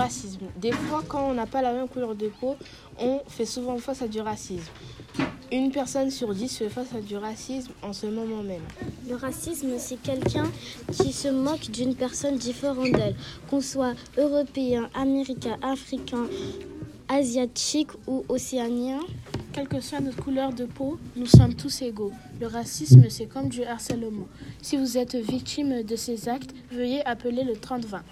racisme. Des fois, quand on n'a pas la même couleur de peau, on fait souvent face à du racisme. Une personne sur dix fait face à du racisme en ce moment même. Le racisme, c'est quelqu'un qui se moque d'une personne différente d'elle, qu'on soit européen, américain, africain, asiatique ou océanien. Quelle que soit notre couleur de peau, nous sommes tous égaux. Le racisme, c'est comme du harcèlement. Si vous êtes victime de ces actes, veuillez appeler le 3020.